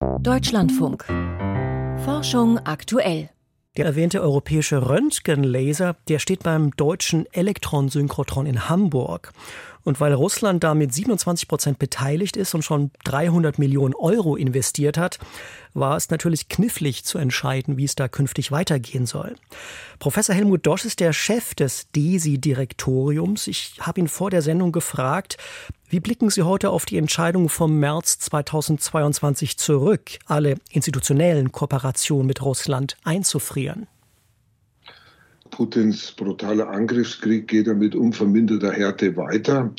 Deutschlandfunk. Forschung aktuell. Der erwähnte europäische Röntgenlaser, der steht beim deutschen Elektronsynchrotron in Hamburg. Und weil Russland da mit 27 Prozent beteiligt ist und schon 300 Millionen Euro investiert hat, war es natürlich knifflig zu entscheiden, wie es da künftig weitergehen soll. Professor Helmut Dosch ist der Chef des DESI-Direktoriums. Ich habe ihn vor der Sendung gefragt, wie blicken Sie heute auf die Entscheidung vom März 2022 zurück, alle institutionellen Kooperationen mit Russland einzufrieren? Putins brutaler Angriffskrieg geht damit unverminderter Härte weiter.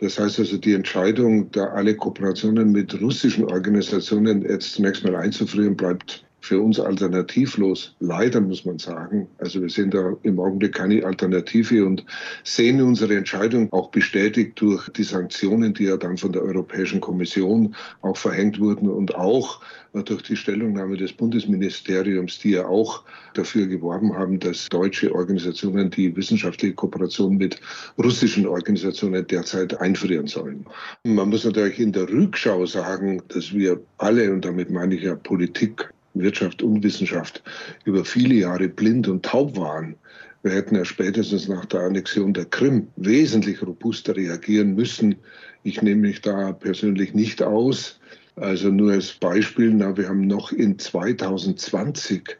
Das heißt also, die Entscheidung, da alle Kooperationen mit russischen Organisationen jetzt zunächst mal einzufrieren, bleibt für uns alternativlos. Leider muss man sagen. Also wir sehen da im Augenblick keine Alternative und sehen unsere Entscheidung auch bestätigt durch die Sanktionen, die ja dann von der Europäischen Kommission auch verhängt wurden und auch durch die Stellungnahme des Bundesministeriums, die ja auch dafür geworben haben, dass deutsche Organisationen die wissenschaftliche Kooperation mit russischen Organisationen derzeit einfrieren sollen. Man muss natürlich in der Rückschau sagen, dass wir alle, und damit meine ich ja Politik, Wirtschaft und Wissenschaft über viele Jahre blind und taub waren. Wir hätten ja spätestens nach der Annexion der Krim wesentlich robuster reagieren müssen. Ich nehme mich da persönlich nicht aus. Also nur als Beispiel, na, wir haben noch in 2020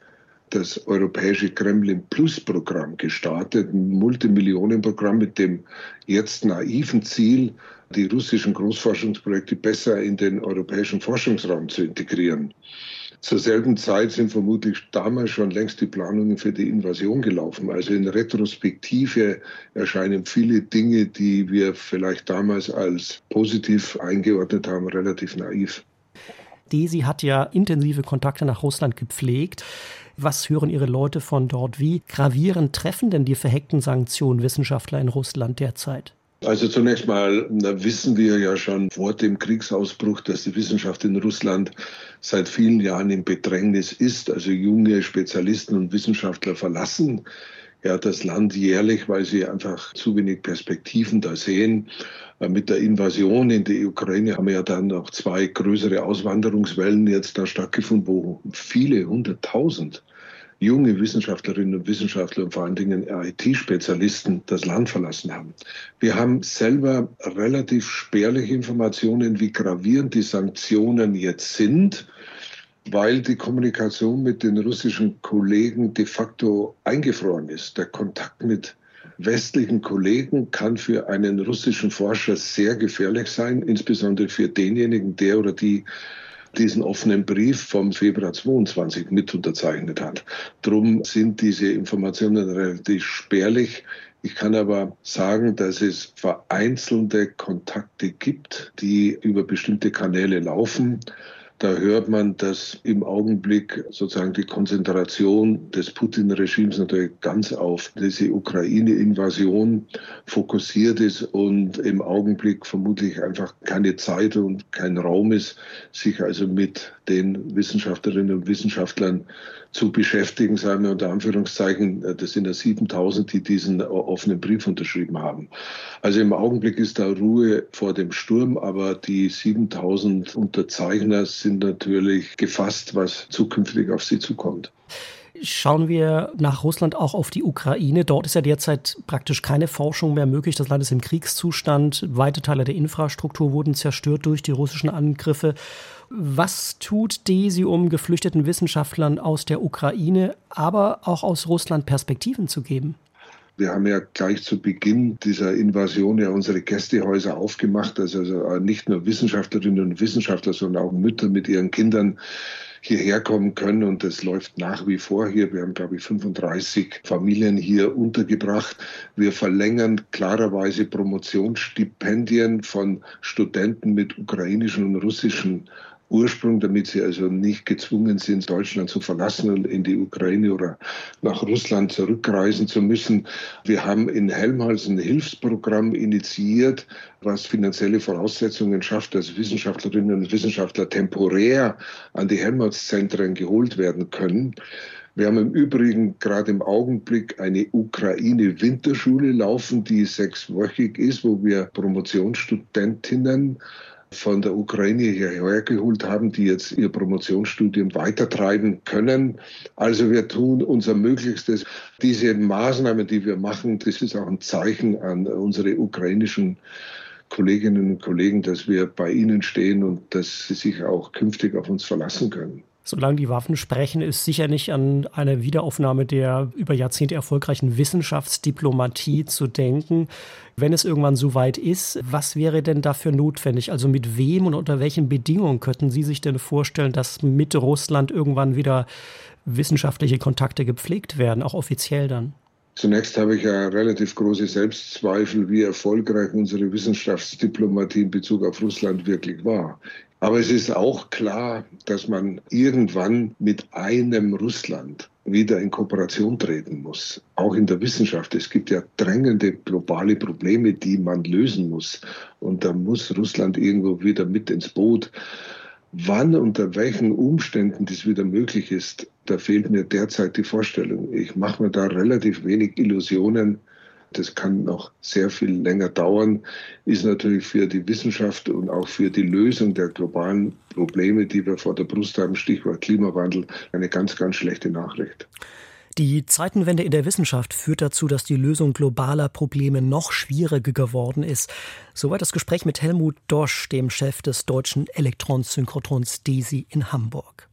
das europäische Kremlin Plus Programm gestartet, ein Multimillionenprogramm mit dem jetzt naiven Ziel, die russischen Großforschungsprojekte besser in den europäischen Forschungsraum zu integrieren. Zur selben Zeit sind vermutlich damals schon längst die Planungen für die Invasion gelaufen. Also in Retrospektive erscheinen viele Dinge, die wir vielleicht damals als positiv eingeordnet haben, relativ naiv. Desi hat ja intensive Kontakte nach Russland gepflegt. Was hören Ihre Leute von dort? Wie gravierend treffen denn die verheckten Sanktionen Wissenschaftler in Russland derzeit? Also zunächst mal wissen wir ja schon vor dem Kriegsausbruch, dass die Wissenschaft in Russland seit vielen Jahren in Bedrängnis ist. Also junge Spezialisten und Wissenschaftler verlassen ja das Land jährlich, weil sie einfach zu wenig Perspektiven da sehen. Äh, mit der Invasion in die Ukraine haben ja dann noch zwei größere Auswanderungswellen jetzt da stattgefunden, wo viele hunderttausend junge Wissenschaftlerinnen und Wissenschaftler und vor allen Dingen IT-Spezialisten das Land verlassen haben. Wir haben selber relativ spärliche Informationen, wie gravierend die Sanktionen jetzt sind, weil die Kommunikation mit den russischen Kollegen de facto eingefroren ist. Der Kontakt mit westlichen Kollegen kann für einen russischen Forscher sehr gefährlich sein, insbesondere für denjenigen, der oder die diesen offenen Brief vom Februar 22 mit unterzeichnet hat. Drum sind diese Informationen relativ spärlich. Ich kann aber sagen, dass es vereinzelte Kontakte gibt, die über bestimmte Kanäle laufen. Da hört man, dass im Augenblick sozusagen die Konzentration des Putin-Regimes natürlich ganz auf diese Ukraine-Invasion fokussiert ist und im Augenblick vermutlich einfach keine Zeit und kein Raum ist, sich also mit den Wissenschaftlerinnen und Wissenschaftlern zu beschäftigen, sagen wir unter Anführungszeichen, das sind ja 7000, die diesen offenen Brief unterschrieben haben. Also im Augenblick ist da Ruhe vor dem Sturm, aber die 7000 Unterzeichner sind natürlich gefasst, was zukünftig auf sie zukommt. Schauen wir nach Russland auch auf die Ukraine. Dort ist ja derzeit praktisch keine Forschung mehr möglich. Das Land ist im Kriegszustand. Weite Teile der Infrastruktur wurden zerstört durch die russischen Angriffe. Was tut DESI, um geflüchteten Wissenschaftlern aus der Ukraine, aber auch aus Russland Perspektiven zu geben? Wir haben ja gleich zu Beginn dieser Invasion ja unsere Gästehäuser aufgemacht, also, also nicht nur Wissenschaftlerinnen und Wissenschaftler, sondern auch Mütter mit ihren Kindern hierher kommen können und das läuft nach wie vor hier. Wir haben, glaube ich, 35 Familien hier untergebracht. Wir verlängern klarerweise Promotionsstipendien von Studenten mit ukrainischen und russischen Ursprung, damit sie also nicht gezwungen sind, Deutschland zu verlassen und in die Ukraine oder nach Russland zurückreisen zu müssen. Wir haben in Helmholtz ein Hilfsprogramm initiiert, was finanzielle Voraussetzungen schafft, dass Wissenschaftlerinnen und Wissenschaftler temporär an die Helmholtz-Zentren geholt werden können. Wir haben im Übrigen gerade im Augenblick eine Ukraine-Winterschule laufen, die sechswöchig ist, wo wir Promotionsstudentinnen von der Ukraine hierher geholt haben, die jetzt ihr Promotionsstudium weitertreiben können. Also wir tun unser Möglichstes. Diese Maßnahmen, die wir machen, das ist auch ein Zeichen an unsere ukrainischen Kolleginnen und Kollegen, dass wir bei ihnen stehen und dass sie sich auch künftig auf uns verlassen können. Solange die Waffen sprechen, ist sicher nicht an eine Wiederaufnahme der über Jahrzehnte erfolgreichen Wissenschaftsdiplomatie zu denken. Wenn es irgendwann so weit ist, was wäre denn dafür notwendig? Also mit wem und unter welchen Bedingungen könnten Sie sich denn vorstellen, dass mit Russland irgendwann wieder wissenschaftliche Kontakte gepflegt werden, auch offiziell dann? Zunächst habe ich ja relativ große Selbstzweifel, wie erfolgreich unsere Wissenschaftsdiplomatie in Bezug auf Russland wirklich war. Aber es ist auch klar, dass man irgendwann mit einem Russland wieder in Kooperation treten muss. Auch in der Wissenschaft. Es gibt ja drängende globale Probleme, die man lösen muss. Und da muss Russland irgendwo wieder mit ins Boot. Wann, unter welchen Umständen dies wieder möglich ist, da fehlt mir derzeit die Vorstellung. Ich mache mir da relativ wenig Illusionen. Das kann noch sehr viel länger dauern, ist natürlich für die Wissenschaft und auch für die Lösung der globalen Probleme, die wir vor der Brust haben, Stichwort Klimawandel, eine ganz, ganz schlechte Nachricht. Die Zeitenwende in der Wissenschaft führt dazu, dass die Lösung globaler Probleme noch schwieriger geworden ist. Soweit das Gespräch mit Helmut Dosch, dem Chef des deutschen Elektronensynchrotrons DESI in Hamburg.